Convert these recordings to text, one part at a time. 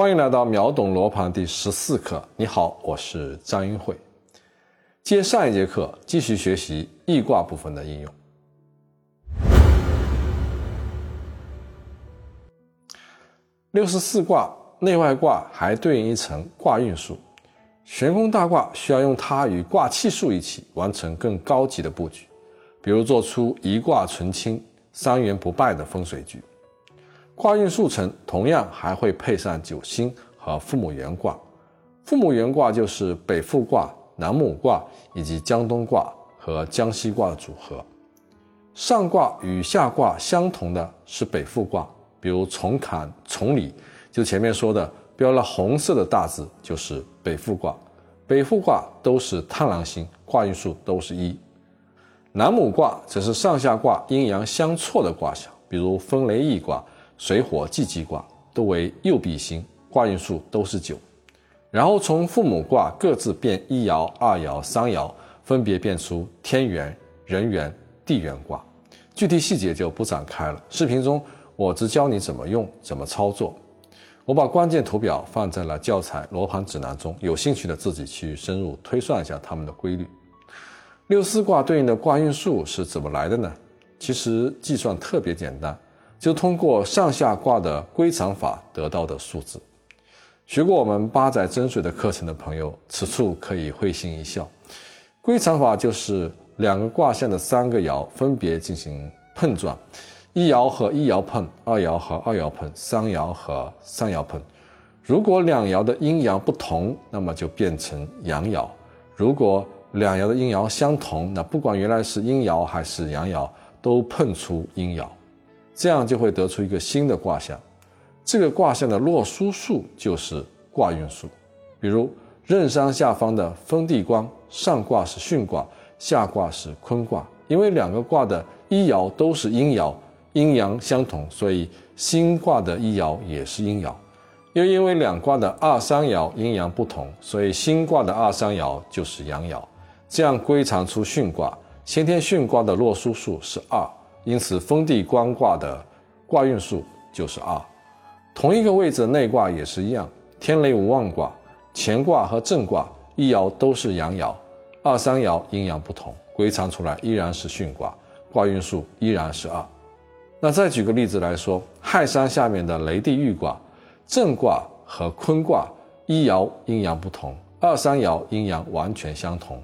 欢迎来到秒懂罗盘第十四课。你好，我是张英慧。接上一节课，继续学习易卦部分的应用。六十四卦内外卦还对应一层卦运数，玄空大卦需要用它与卦气数一起完成更高级的布局，比如做出一卦纯清、三元不败的风水局。卦运数成同样还会配上九星和父母元卦，父母元卦就是北复卦、南母卦以及江东卦和江西卦的组合。上卦与下卦相同的是北复卦。比如从坎从里，就前面说的标了红色的大字，就是北复卦。北复卦都是贪狼星，卦运数都是一。南母卦则是上下卦阴阳相错的卦象，比如风雷翼卦、水火既济卦都为右弼星，卦运数都是九。然后从父母卦各自变一爻、二爻、三爻，分别变出天元、人元、地元卦，具体细节就不展开了。视频中。我只教你怎么用，怎么操作。我把关键图表放在了教材罗盘指南中，有兴趣的自己去深入推算一下它们的规律。六四卦对应的卦运数是怎么来的呢？其实计算特别简单，就通过上下卦的归藏法得到的数字。学过我们八载真水的课程的朋友，此处可以会心一笑。归藏法就是两个卦象的三个爻分别进行碰撞。一爻和一爻碰，二爻和二爻碰，三爻和三爻碰。如果两爻的阴阳不同，那么就变成阳爻；如果两爻的阴阳相同，那不管原来是阴爻还是阳爻，都碰出阴爻，这样就会得出一个新的卦象。这个卦象的落书数就是卦运数。比如任山下方的丰地光，上卦是巽卦，下卦是坤卦，因为两个卦的一爻都是阴爻。阴阳相同，所以新卦的一爻也是阴爻。又因为两卦的二三爻阴阳不同，所以新卦的二三爻就是阳爻。这样归藏出巽卦，先天巽卦的洛书数是二，因此封地官卦的卦运数就是二。同一个位置内卦也是一样，天雷无妄卦乾卦和震卦一爻都是阳爻，二三爻阴阳不同，归藏出来依然是巽卦，卦运数依然是二。那再举个例子来说，亥山下面的雷地豫卦，震卦和坤卦一爻阴阳不同，二三爻阴阳完全相同，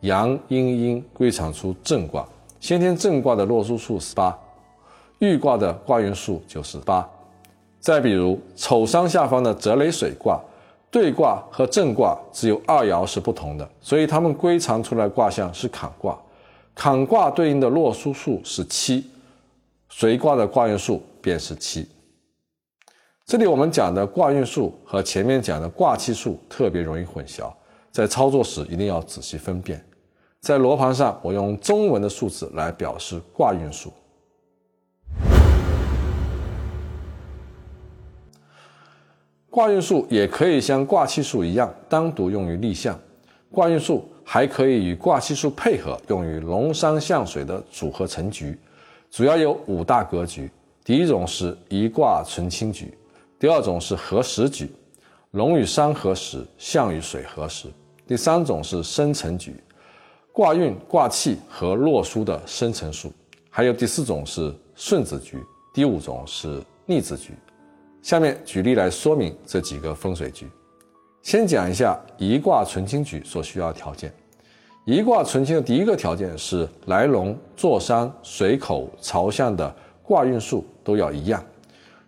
阳阴阴归藏出震卦。先天正卦的洛书数是八，遇卦的卦运数就是八。再比如丑伤下方的泽雷水卦，兑卦和正卦只有二爻是不同的，所以它们归藏出来卦象是坎卦。坎卦对应的洛书数是七。随卦的卦运数便是七。这里我们讲的卦运数和前面讲的卦气数特别容易混淆，在操作时一定要仔细分辨。在罗盘上，我用中文的数字来表示卦运数。卦运数也可以像卦气数一样单独用于立项，卦运数还可以与卦气数配合，用于龙山象水的组合成局。主要有五大格局，第一种是一卦存清局，第二种是合时局，龙与山合时，象与水合时；第三种是生成局，卦运、卦气和洛书的生成数；还有第四种是顺子局，第五种是逆子局。下面举例来说明这几个风水局。先讲一下一卦纯清局所需要条件。一卦纯清的第一个条件是来龙、坐山、水口、朝向的卦运数都要一样。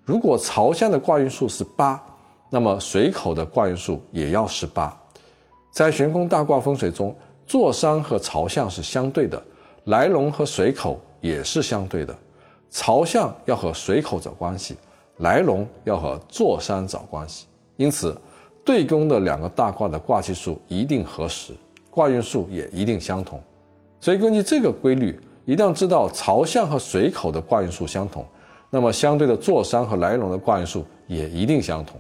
如果朝向的卦运数是八，那么水口的卦运数也要是八。在悬空大卦风水中，坐山和朝向是相对的，来龙和水口也是相对的。朝向要和水口找关系，来龙要和坐山找关系。因此，对宫的两个大卦的卦气数一定合时。卦运数也一定相同，所以根据这个规律，一定要知道朝向和水口的卦运数相同，那么相对的坐山和来龙的卦运数也一定相同。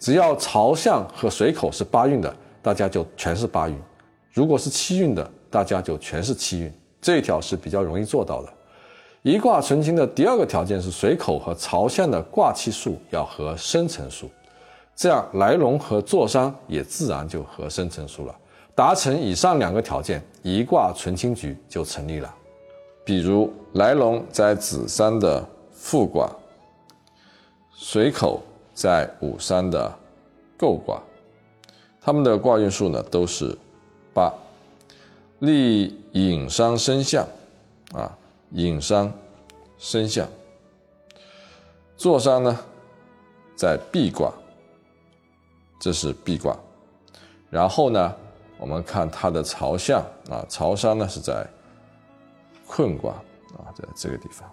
只要朝向和水口是八运的，大家就全是八运；如果是七运的，大家就全是七运。这一条是比较容易做到的。一卦纯清的第二个条件是水口和朝向的卦气数要和生辰数。这样来龙和坐山也自然就合生成书了。达成以上两个条件，一卦存清局就成立了。比如来龙在子山的复卦，水口在午山的构卦，他们的卦运数呢都是八，立隐商身相，啊，隐商身相。坐山呢在壁卦，这是壁卦，然后呢。我们看它的朝向啊，朝山呢是在困卦啊，在这个地方。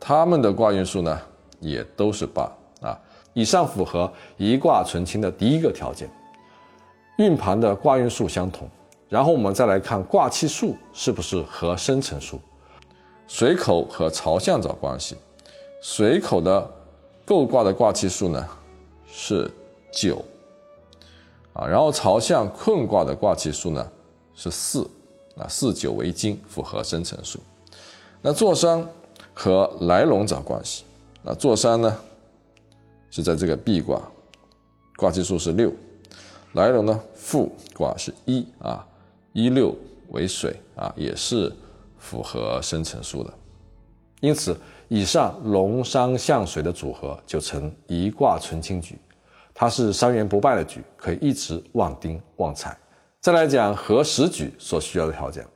他们的卦运数呢也都是八啊，以上符合一卦存清的第一个条件，运盘的卦运数相同。然后我们再来看卦气数是不是和生成数，水口和朝向找关系，水口的构卦的卦气数呢是九。啊，然后朝向困卦的卦气数呢是四，啊四九为金，符合生成数。那坐山和来龙找关系，那坐山呢是在这个壁卦，卦气数是六，来龙呢复卦是一啊，一六为水啊，也是符合生成数的。因此，以上龙山向水的组合就成一卦存清局。它是三元不败的局，可以一直旺丁旺财。再来讲合时局所需要的条件，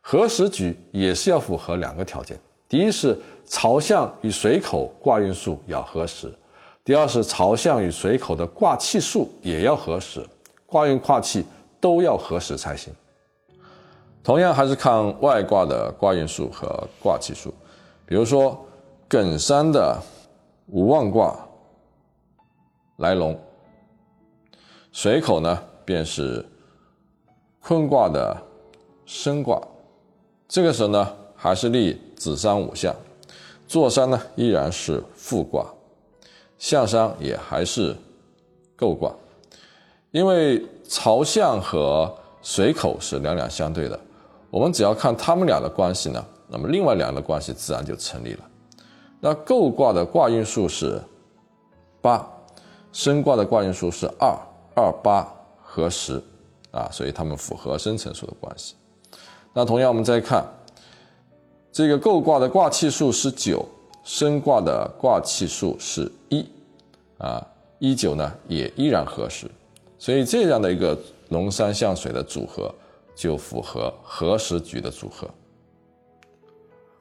合时局也是要符合两个条件：第一是朝向与水口卦运数要合时；第二是朝向与水口的卦气数也要合时，卦运卦气都要合时才行。同样还是看外卦的卦运数和卦气数，比如说艮山的无妄卦。来龙，水口呢便是坤卦的生卦，这个时候呢还是立子山午相，坐山呢依然是复卦，向山也还是构卦，因为朝向和水口是两两相对的，我们只要看他们俩的关系呢，那么另外两个关系自然就成立了。那构卦的卦运数是八。升卦的卦运数是二二八和十啊，所以它们符合生成数的关系。那同样，我们再看这个构卦的卦气数是九，升卦的卦气数是一啊，一九呢也依然合适，所以这样的一个龙山向水的组合就符合合时局的组合。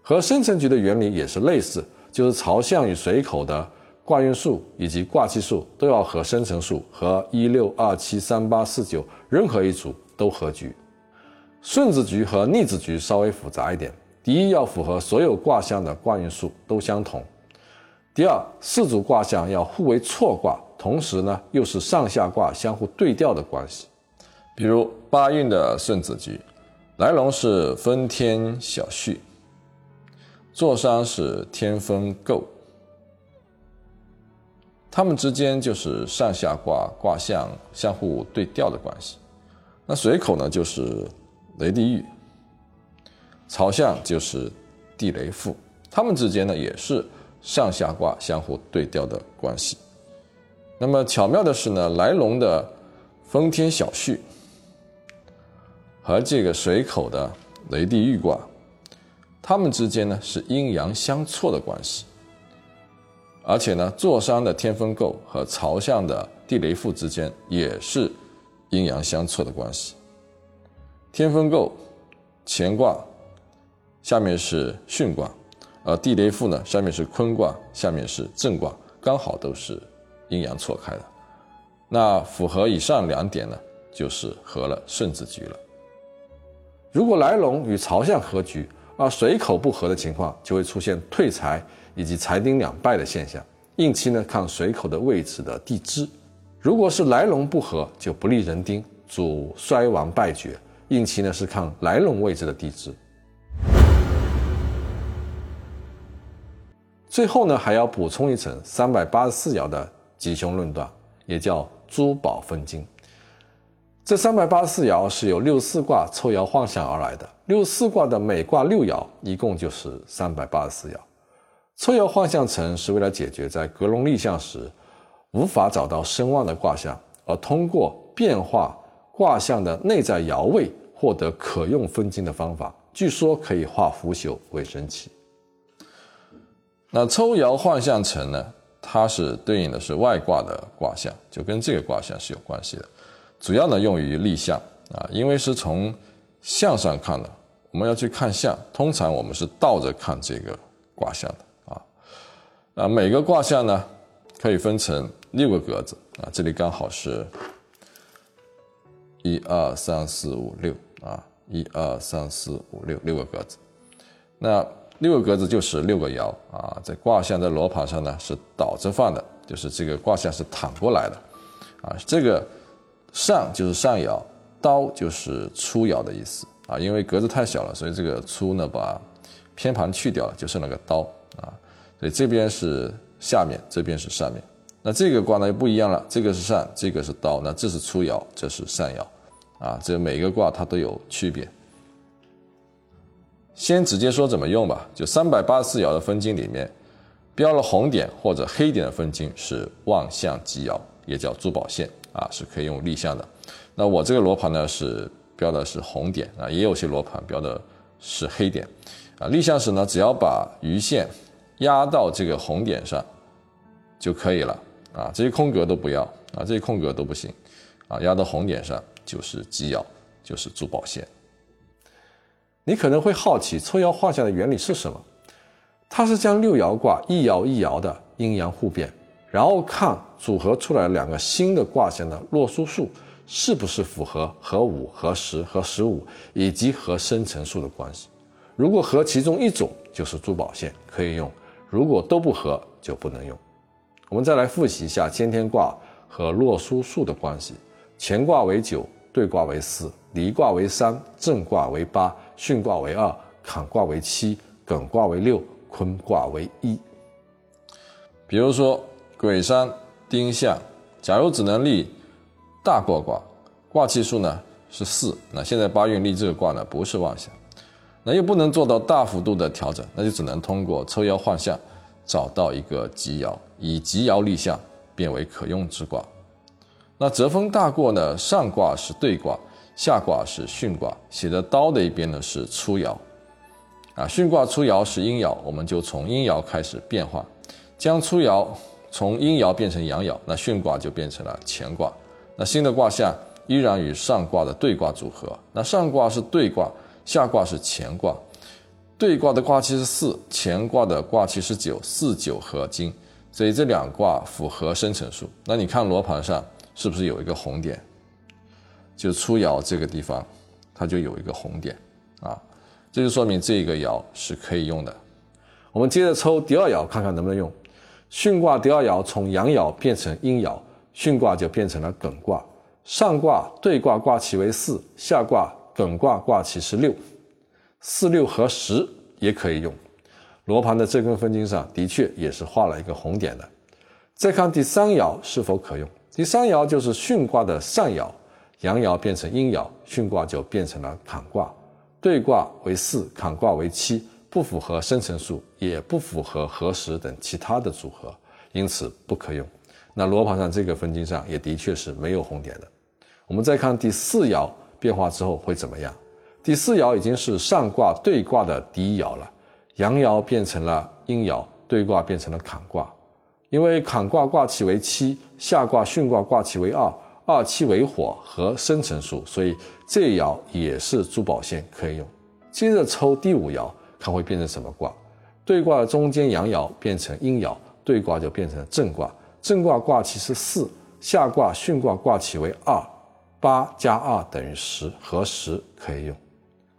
和生辰局的原理也是类似，就是朝向与水口的。卦运数以及卦气数都要和生辰数和一六二七三八四九任何一组都合局。顺子局和逆子局稍微复杂一点。第一，要符合所有卦象的卦运数都相同；第二，四组卦象要互为错卦，同时呢又是上下卦相互对调的关系。比如八运的顺子局，来龙是分天小序，坐山是天风构。它们之间就是上下卦卦象相互对调的关系。那水口呢，就是雷地狱；朝向就是地雷复。它们之间呢，也是上下卦相互对调的关系。那么巧妙的是呢，来龙的风天小序和这个水口的雷地狱卦，它们之间呢是阴阳相错的关系。而且呢，坐山的天风构和朝向的地雷复之间也是阴阳相错的关系。天风构乾卦下面是巽卦，而地雷复呢上面是坤卦，下面是震卦，刚好都是阴阳错开的。那符合以上两点呢，就是合了顺子局了。如果来龙与朝向合局，而水口不合的情况，就会出现退财。以及财丁两败的现象，应期呢看水口的位置的地支，如果是来龙不合，就不利人丁，主衰亡败绝。应期呢是看来龙位置的地支。最后呢还要补充一层三百八十四爻的吉凶论断，也叫珠宝分金。这三百八十四爻是由六四卦抽爻晃象而来的，六四卦的每卦六爻，一共就是三百八十四爻。抽爻换象成是为了解决在格龙立象时，无法找到声望的卦象，而通过变化卦象的内在爻位获得可用分金的方法，据说可以化腐朽为神奇。那抽爻换象成呢？它是对应的是外卦的卦象，就跟这个卦象是有关系的。主要呢用于立象啊，因为是从象上看的，我们要去看象，通常我们是倒着看这个卦象的啊。啊，每个卦象呢可以分成六个格子啊，这里刚好是一二三四五六啊，一二三四五六六个格子。那六个格子就是六个爻啊，在卦象在罗盘上呢是倒着放的，就是这个卦象是躺过来的，啊，这个上就是上爻，刀就是初爻的意思啊，因为格子太小了，所以这个初呢把偏旁去掉了，就剩了个刀啊，所以这边是下面，这边是上面，那这个卦呢就不一样了，这个是上，这个是刀，那这是初爻，这是上爻，啊，这每个卦它都有区别。先直接说怎么用吧，就三百八十四爻的分金里面，标了红点或者黑点的分金是望象吉爻，也叫珠宝线啊，是可以用立项的。那我这个罗盘呢是标的是红点啊，也有些罗盘标的是黑点啊。立项时呢，只要把鱼线压到这个红点上就可以了啊，这些空格都不要啊，这些空格都不行啊，压到红点上就是吉爻，就是珠宝线。你可能会好奇抽爻画像的原理是什么？它是将六爻卦一爻一爻的阴阳互变，然后看组合出来两个新的卦象的洛书数是不是符合和五、和十、和十五以及和生成数的关系。如果和其中一种，就是珠宝线可以用；如果都不合，就不能用。我们再来复习一下先天卦和洛书数的关系：乾卦为九，兑卦为四，离卦为三，震卦为八。巽卦为二，坎卦为七，艮卦为六，坤卦为一。比如说癸山丁向，假如只能立大过卦，卦气数呢是四，那现在八运立这个卦呢不是妄想，那又不能做到大幅度的调整，那就只能通过抽爻换象，找到一个吉爻，以吉爻立象，变为可用之卦。那折风大过呢，上卦是对卦。下卦是巽卦，写的刀的一边呢是初爻，啊，巽卦初爻是阴爻，我们就从阴爻开始变化，将初爻从阴爻变成阳爻，那巽卦就变成了乾卦。那新的卦象依然与上卦的对卦组合，那上卦是对卦，下卦是乾卦，对卦的卦气是四，乾卦的卦气是九，四九合金，所以这两卦符合生成数。那你看罗盘上是不是有一个红点？就初爻这个地方，它就有一个红点，啊，这就说明这个爻是可以用的。我们接着抽第二爻，看看能不能用。巽卦第二爻从阳爻变成阴爻，巽卦就变成了艮卦。上卦对卦卦气为四，下卦艮卦卦气是六，四六合十也可以用。罗盘的这根分金上的确也是画了一个红点的。再看第三爻是否可用？第三爻就是巽卦的上爻。阳爻变成阴爻，巽卦就变成了坎卦，兑卦为四，坎卦为七，不符合生成数，也不符合合时等其他的组合，因此不可用。那罗盘上这个分金上也的确是没有红点的。我们再看第四爻变化之后会怎么样？第四爻已经是上卦兑卦的第一爻了，阳爻变成了阴爻，兑卦变成了坎卦，因为坎卦卦气为七，下卦巽卦卦气为二。二七为火和生辰数，所以这一爻也是珠宝线可以用。接着抽第五爻，看会变成什么卦？对卦的中间阳爻变成阴爻，对卦就变成了正卦。正卦卦气是四，下卦巽卦卦气为二，八加二等于十，合十可以用。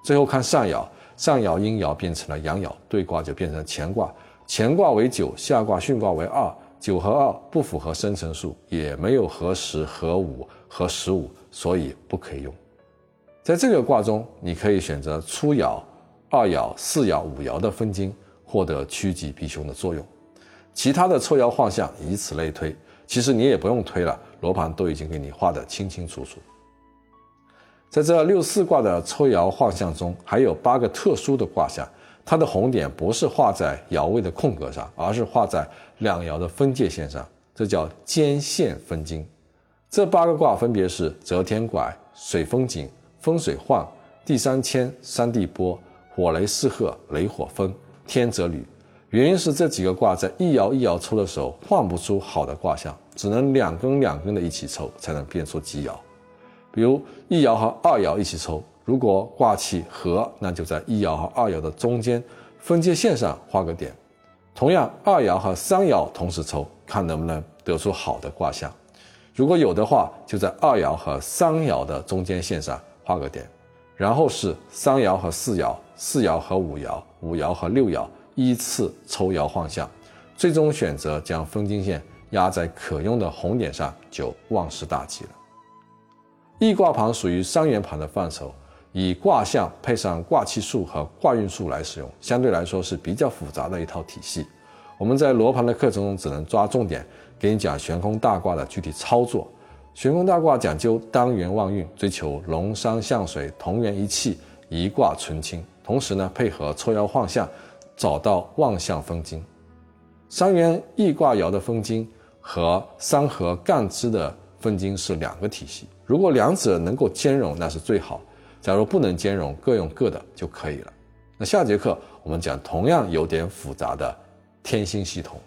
最后看上爻，上爻阴爻变成了阳爻，对卦就变成乾卦。乾卦为九，下卦巽卦为二。九和二不符合生成数，也没有合十、合五、和十五，所以不可以用。在这个卦中，你可以选择初爻、二爻、四爻、五爻的分金，获得趋吉避凶的作用。其他的抽爻画象，以此类推。其实你也不用推了，罗盘都已经给你画得清清楚楚。在这六四卦的抽爻画象中，还有八个特殊的卦象。它的红点不是画在爻位的空格上，而是画在两爻的分界线上。这叫间线分金。这八个卦分别是泽天拐、水风井、风水晃、地三千、山地波、火雷四合、雷火风、天泽履。原因是这几个卦在一爻一爻抽的时候换不出好的卦象，只能两根两根的一起抽才能变出吉爻。比如一爻和二爻一起抽，如果卦气合，那就在一爻和二爻的中间分界线上画个点。同样，二爻和三爻同时抽，看能不能得出好的卦象。如果有的话，就在二爻和三爻的中间线上画个点。然后是三爻和四爻，四爻和五爻，五爻和六爻。依次抽爻晃相，最终选择将分金线压在可用的红点上，就万事大吉了。易卦盘属于三元盘的范畴，以卦象配上卦气数和卦运数来使用，相对来说是比较复杂的一套体系。我们在罗盘的课程中只能抓重点给你讲悬空大卦的具体操作。悬空大卦讲究单元旺运，追求龙山相水，同源一气，一卦纯清。同时呢，配合抽爻晃象。找到旺象分金，三元易卦爻的分金和三合干支的分金是两个体系。如果两者能够兼容，那是最好；假如不能兼容，各用各的就可以了。那下节课我们讲同样有点复杂的天星系统。